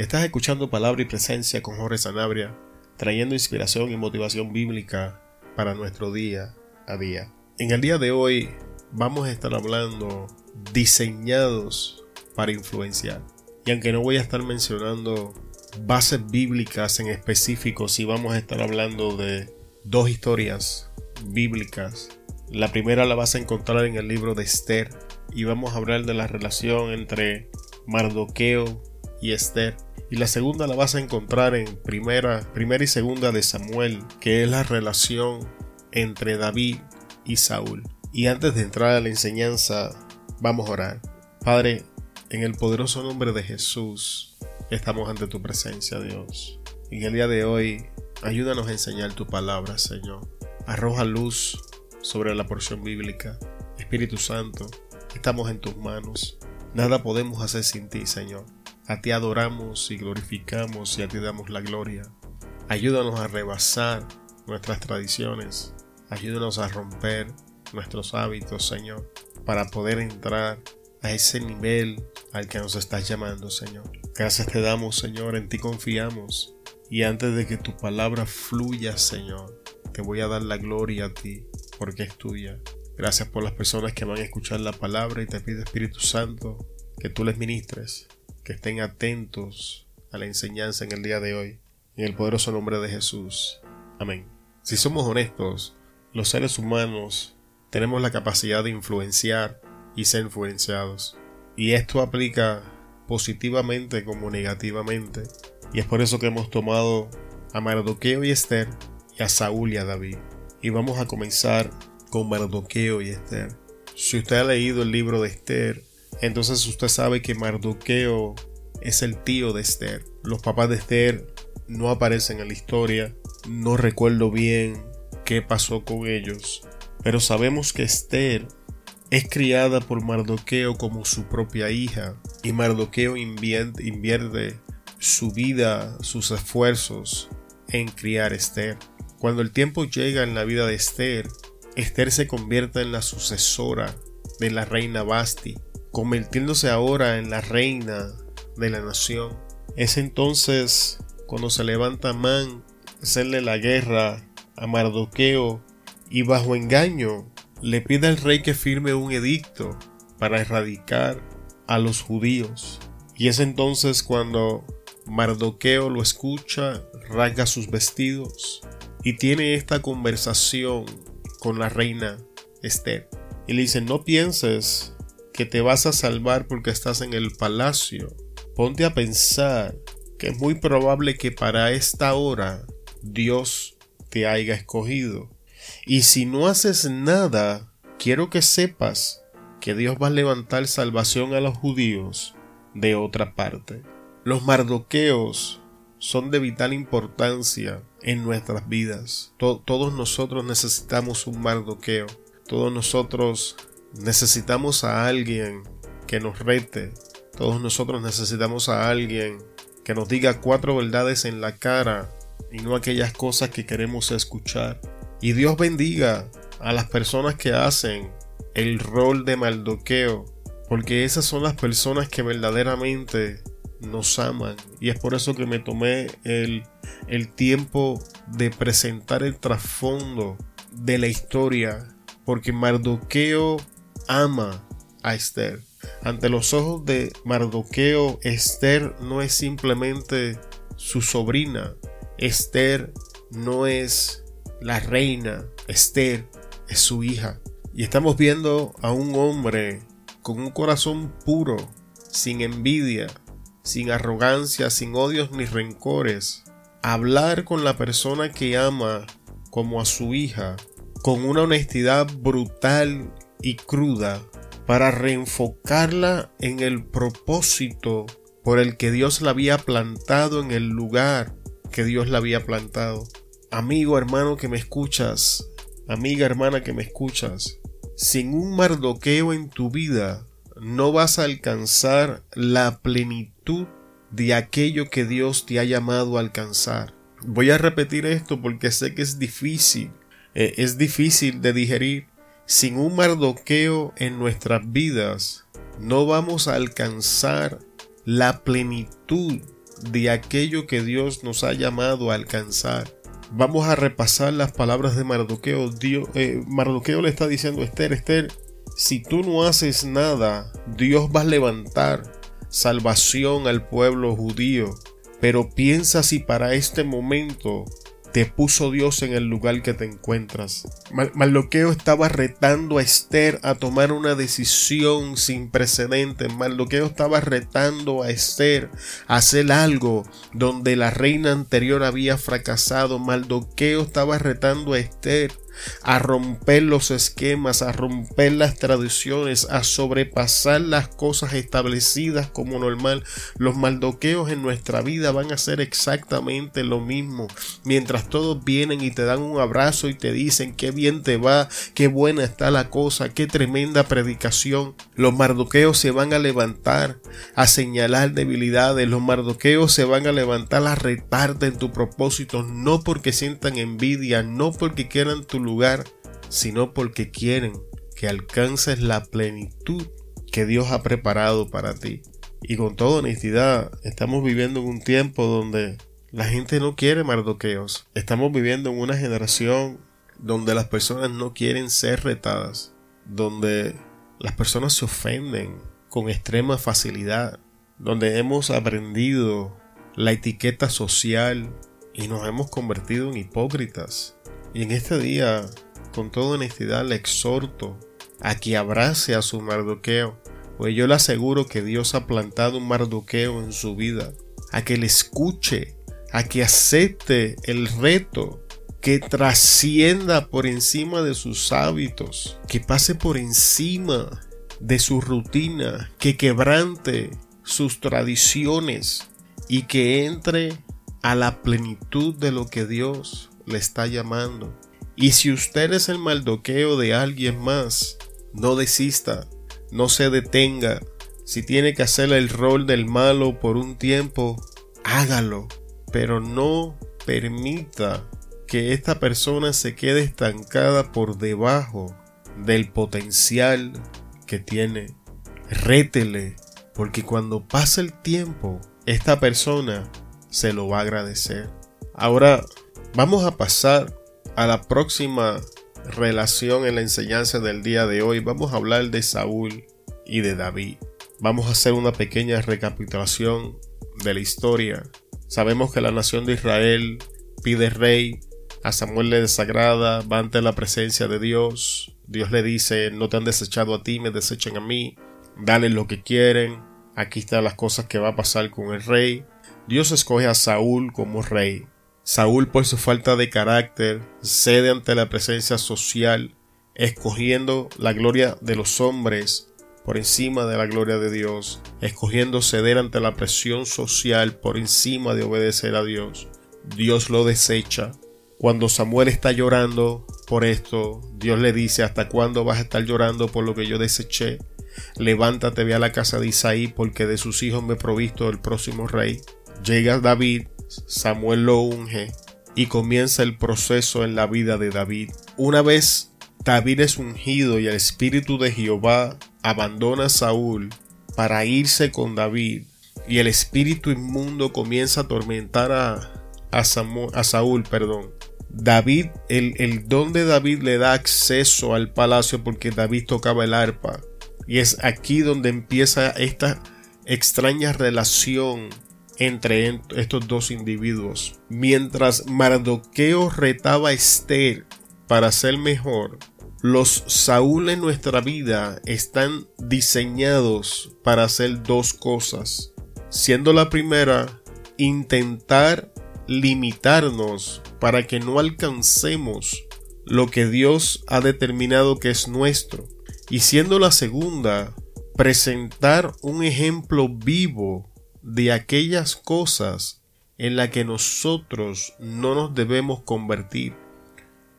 Estás escuchando Palabra y Presencia con Jorge Sanabria, trayendo inspiración y motivación bíblica para nuestro día a día. En el día de hoy vamos a estar hablando diseñados para influenciar. Y aunque no voy a estar mencionando bases bíblicas en específico, sí vamos a estar hablando de dos historias bíblicas. La primera la vas a encontrar en el libro de Esther y vamos a hablar de la relación entre Mardoqueo y Esther. Y la segunda la vas a encontrar en primera, primera y segunda de Samuel, que es la relación entre David y Saúl. Y antes de entrar a la enseñanza, vamos a orar. Padre, en el poderoso nombre de Jesús, estamos ante tu presencia, Dios. En el día de hoy, ayúdanos a enseñar tu palabra, Señor. Arroja luz sobre la porción bíblica. Espíritu Santo, estamos en tus manos. Nada podemos hacer sin ti, Señor. A ti adoramos y glorificamos y a ti damos la gloria. Ayúdanos a rebasar nuestras tradiciones. Ayúdanos a romper nuestros hábitos, Señor, para poder entrar a ese nivel al que nos estás llamando, Señor. Gracias te damos, Señor, en ti confiamos. Y antes de que tu palabra fluya, Señor, te voy a dar la gloria a ti, porque es tuya. Gracias por las personas que van a escuchar la palabra y te pido, Espíritu Santo, que tú les ministres que estén atentos a la enseñanza en el día de hoy. En el poderoso nombre de Jesús. Amén. Si somos honestos, los seres humanos tenemos la capacidad de influenciar y ser influenciados. Y esto aplica positivamente como negativamente. Y es por eso que hemos tomado a Mardoqueo y Esther y a Saúl y a David. Y vamos a comenzar con Mardoqueo y Esther. Si usted ha leído el libro de Esther, entonces usted sabe que Mardoqueo es el tío de Esther. Los papás de Esther no aparecen en la historia. No recuerdo bien qué pasó con ellos. Pero sabemos que Esther es criada por Mardoqueo como su propia hija. Y Mardoqueo invierte, su vida, sus esfuerzos en criar a Esther. Cuando el tiempo llega en la vida de Esther, Esther se convierte en la sucesora de la reina Basti convirtiéndose ahora en la reina de la nación. Es entonces cuando se levanta Man hacerle la guerra a Mardoqueo y bajo engaño le pide al rey que firme un edicto para erradicar a los judíos. Y es entonces cuando Mardoqueo lo escucha, rasga sus vestidos y tiene esta conversación con la reina Esther. Y le dice, no pienses que te vas a salvar porque estás en el palacio. Ponte a pensar que es muy probable que para esta hora Dios te haya escogido. Y si no haces nada, quiero que sepas que Dios va a levantar salvación a los judíos de otra parte. Los mardoqueos son de vital importancia en nuestras vidas. todos nosotros necesitamos un mardoqueo. Todos nosotros necesitamos a alguien que nos rete. Todos nosotros necesitamos a alguien que nos diga cuatro verdades en la cara y no aquellas cosas que queremos escuchar. Y Dios bendiga a las personas que hacen el rol de maldoqueo, porque esas son las personas que verdaderamente nos aman. Y es por eso que me tomé el, el tiempo de presentar el trasfondo de la historia, porque Mardoqueo ama a Esther. Ante los ojos de Mardoqueo, Esther no es simplemente su sobrina. Esther no es la reina. Esther es su hija. Y estamos viendo a un hombre con un corazón puro, sin envidia, sin arrogancia, sin odios ni rencores, hablar con la persona que ama como a su hija, con una honestidad brutal y cruda para reenfocarla en el propósito por el que Dios la había plantado en el lugar que Dios la había plantado. Amigo hermano que me escuchas, amiga hermana que me escuchas, sin un mardoqueo en tu vida no vas a alcanzar la plenitud de aquello que Dios te ha llamado a alcanzar. Voy a repetir esto porque sé que es difícil, eh, es difícil de digerir, sin un mardoqueo en nuestras vidas, no vamos a alcanzar la plenitud de aquello que Dios nos ha llamado a alcanzar. Vamos a repasar las palabras de Mardoqueo. Dios, eh, Mardoqueo le está diciendo Esther, Esther, si tú no haces nada, Dios va a levantar salvación al pueblo judío. Pero piensa si para este momento te puso Dios en el lugar que te encuentras. Mardoqueo estaba retando a Esther a tomar una decisión sin precedentes. Mardoqueo estaba retando a Esther a hacer algo donde la reina anterior había fracasado. Mardoqueo estaba retando a Esther a romper los esquemas, a romper las tradiciones, a sobrepasar las cosas establecidas como normal. Los maldoqueos en nuestra vida van a ser exactamente lo mismo. Mientras todos vienen y te dan un abrazo y te dicen qué bien te va, qué buena está la cosa, qué tremenda predicación. Los mardoqueos se van a levantar a señalar debilidades. Los mardoqueos se van a levantar a retarte en tu propósito, no porque sientan envidia, no porque quieran tu lugar, sino porque quieren que alcances la plenitud que Dios ha preparado para ti. Y con toda honestidad, estamos viviendo en un tiempo donde la gente no quiere mardoqueos. Estamos viviendo en una generación donde las personas no quieren ser retadas, donde las personas se ofenden con extrema facilidad, donde hemos aprendido la etiqueta social y nos hemos convertido en hipócritas. Y en este día, con toda honestidad, le exhorto a que abrace a su mardoqueo, pues yo le aseguro que Dios ha plantado un mardoqueo en su vida, a que le escuche, a que acepte el reto, que trascienda por encima de sus hábitos, que pase por encima de su rutina, que quebrante sus tradiciones y que entre a la plenitud de lo que Dios le está llamando. Y si usted es el maldoqueo de alguien más, no desista, no se detenga. Si tiene que hacer el rol del malo por un tiempo, hágalo, pero no permita que esta persona se quede estancada por debajo del potencial que tiene. Rétele, porque cuando pase el tiempo, esta persona se lo va a agradecer. Ahora Vamos a pasar a la próxima relación en la enseñanza del día de hoy. Vamos a hablar de Saúl y de David. Vamos a hacer una pequeña recapitulación de la historia. Sabemos que la nación de Israel pide rey, a Samuel le desagrada, va ante la presencia de Dios. Dios le dice, no te han desechado a ti, me desechen a mí, dale lo que quieren. Aquí están las cosas que va a pasar con el rey. Dios escoge a Saúl como rey. Saúl por su falta de carácter cede ante la presencia social, escogiendo la gloria de los hombres por encima de la gloria de Dios, escogiendo ceder ante la presión social por encima de obedecer a Dios. Dios lo desecha. Cuando Samuel está llorando por esto, Dios le dice, ¿hasta cuándo vas a estar llorando por lo que yo deseché? Levántate, ve a la casa de Isaí, porque de sus hijos me he provisto el próximo rey. Llega David, Samuel lo unge y comienza el proceso en la vida de David. Una vez David es ungido y el espíritu de Jehová abandona a Saúl para irse con David y el espíritu inmundo comienza a atormentar a, Saúl, perdón. David, el, el don de David le da acceso al palacio porque David tocaba el arpa. Y es aquí donde empieza esta extraña relación entre estos dos individuos. Mientras Mardoqueo retaba a Esther para ser mejor, los Saúl en nuestra vida están diseñados para hacer dos cosas. Siendo la primera, intentar limitarnos para que no alcancemos lo que Dios ha determinado que es nuestro. Y siendo la segunda, presentar un ejemplo vivo de aquellas cosas en las que nosotros no nos debemos convertir.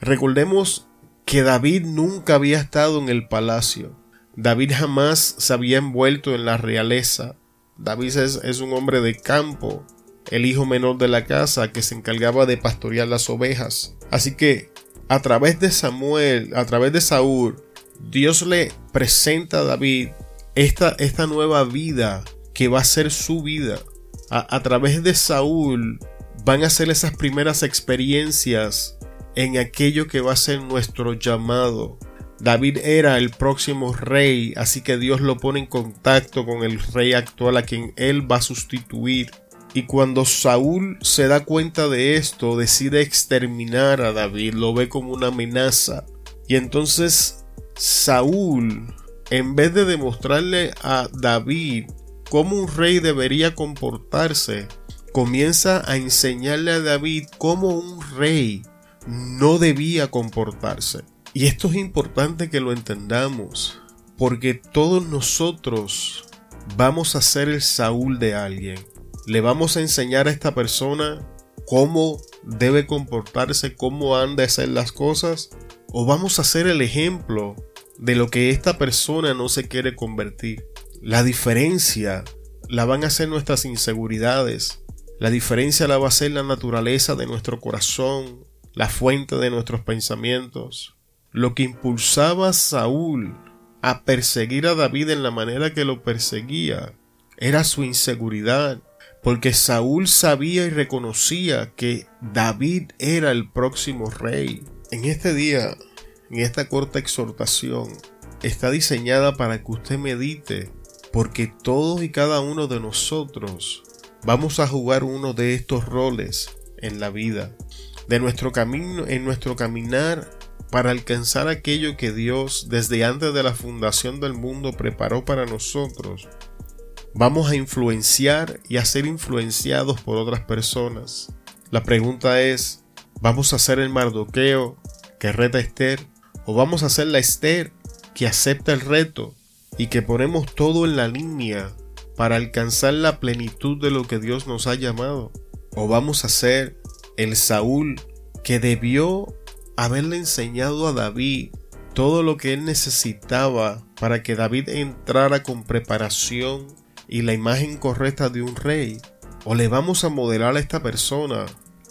Recordemos que David nunca había estado en el palacio. David jamás se había envuelto en la realeza. David es, es, un hombre de campo, el hijo menor de la casa que se encargaba de pastorear las ovejas. Así que a través de Samuel, a través de Saúl, Dios le presenta a David esta, esta nueva vida que va a ser su vida. a, través de Saúl van a ser esas primeras experiencias en aquello que va a ser nuestro llamado. David era el próximo rey, así que Dios lo pone en contacto con el rey actual a quien él va a sustituir. Y cuando Saúl se da cuenta de esto, decide exterminar a David, lo ve como una amenaza. Y entonces Saúl, en vez de demostrarle a David cómo un rey debería comportarse, comienza a enseñarle a David cómo un rey no debía comportarse. Y esto es importante que lo entendamos, porque todos nosotros vamos a ser el Saúl de alguien. Le vamos a enseñar a esta persona cómo debe comportarse, cómo han de hacer las cosas, o vamos a ser el ejemplo de lo que esta persona no se quiere convertir. La diferencia la van a ser nuestras inseguridades. La diferencia la va a ser la naturaleza de nuestro corazón, la fuente de nuestros pensamientos. Lo que impulsaba a Saúl a perseguir a David en la manera que lo perseguía era su inseguridad, porque Saúl sabía y reconocía que David era el próximo rey. En este día, en esta corta exhortación, está diseñada para que usted medite, porque todos y cada uno de nosotros vamos a jugar uno de estos roles en la vida de nuestro camino, en nuestro caminar para alcanzar aquello que Dios desde antes de la fundación del mundo preparó para nosotros. Vamos a influenciar y a ser influenciados por otras personas. La pregunta es, ¿vamos a ser el Mardoqueo que reta a Esther? ¿O vamos a ser la Esther que acepta el reto y que ponemos todo en la línea para alcanzar la plenitud de lo que Dios nos ha llamado? ¿O vamos a ser el Saúl que debió haberle enseñado a David todo lo que él necesitaba para que David entrara con preparación y la imagen correcta de un rey? ¿O le vamos a modelar a esta persona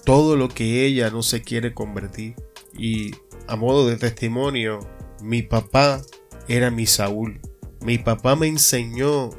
todo lo que ella no se quiere convertir? Y a modo de testimonio, mi papá era mi Saúl. Mi papá me enseñó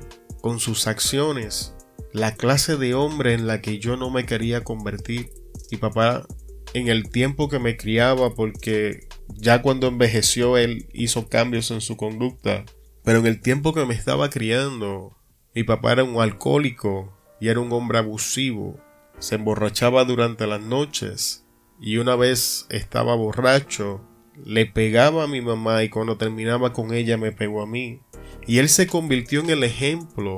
con sus acciones la clase de hombre en la que yo no me quería convertir. Mi papá en el tiempo que me criaba porque ya cuando envejeció él hizo cambios en su conducta. Pero en el tiempo que me estaba criando, mi papá era un alcohólico y era un hombre abusivo. Se emborrachaba durante las noches y una vez estaba borracho, le pegaba a mi mamá y cuando terminaba con ella me pegó a mí. Y él se convirtió en el ejemplo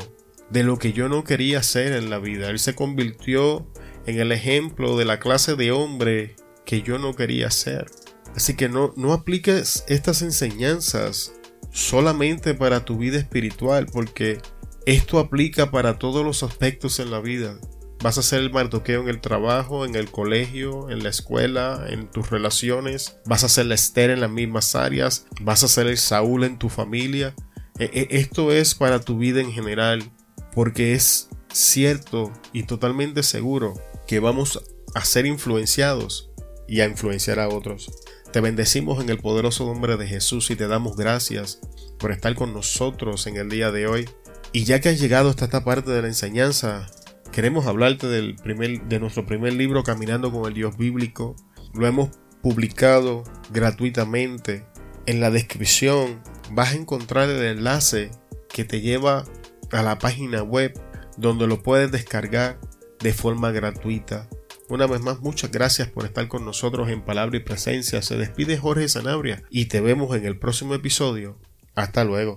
de lo que yo no quería hacer en la vida. Él se convirtió en el ejemplo de la clase de hombre que yo no quería ser. Así que no, no apliques estas enseñanzas solamente para tu vida espiritual, porque esto aplica para todos los aspectos en la vida. Vas a ser el mardoqueo en el trabajo, en el colegio, en la escuela, en tus relaciones. Vas a ser la Esther en las mismas áreas. Vas a ser el Saúl en tu familia. E, e, esto es para tu vida en general, porque es cierto y totalmente seguro que vamos a ser influenciados y a influenciar a otros. Te bendecimos en el poderoso nombre de Jesús y te damos gracias por estar con nosotros en el día de hoy. Y ya que has llegado hasta esta parte de la enseñanza, queremos hablarte del primer, de nuestro primer libro Caminando con el Dios Bíblico. Lo hemos publicado gratuitamente. En la descripción vas a encontrar el enlace que te lleva a la página web donde lo puedes descargar de forma gratuita. Una vez más, muchas gracias por estar con nosotros en Palabra y Presencia. Se despide Jorge Sanabria y te vemos en el próximo episodio. Hasta luego.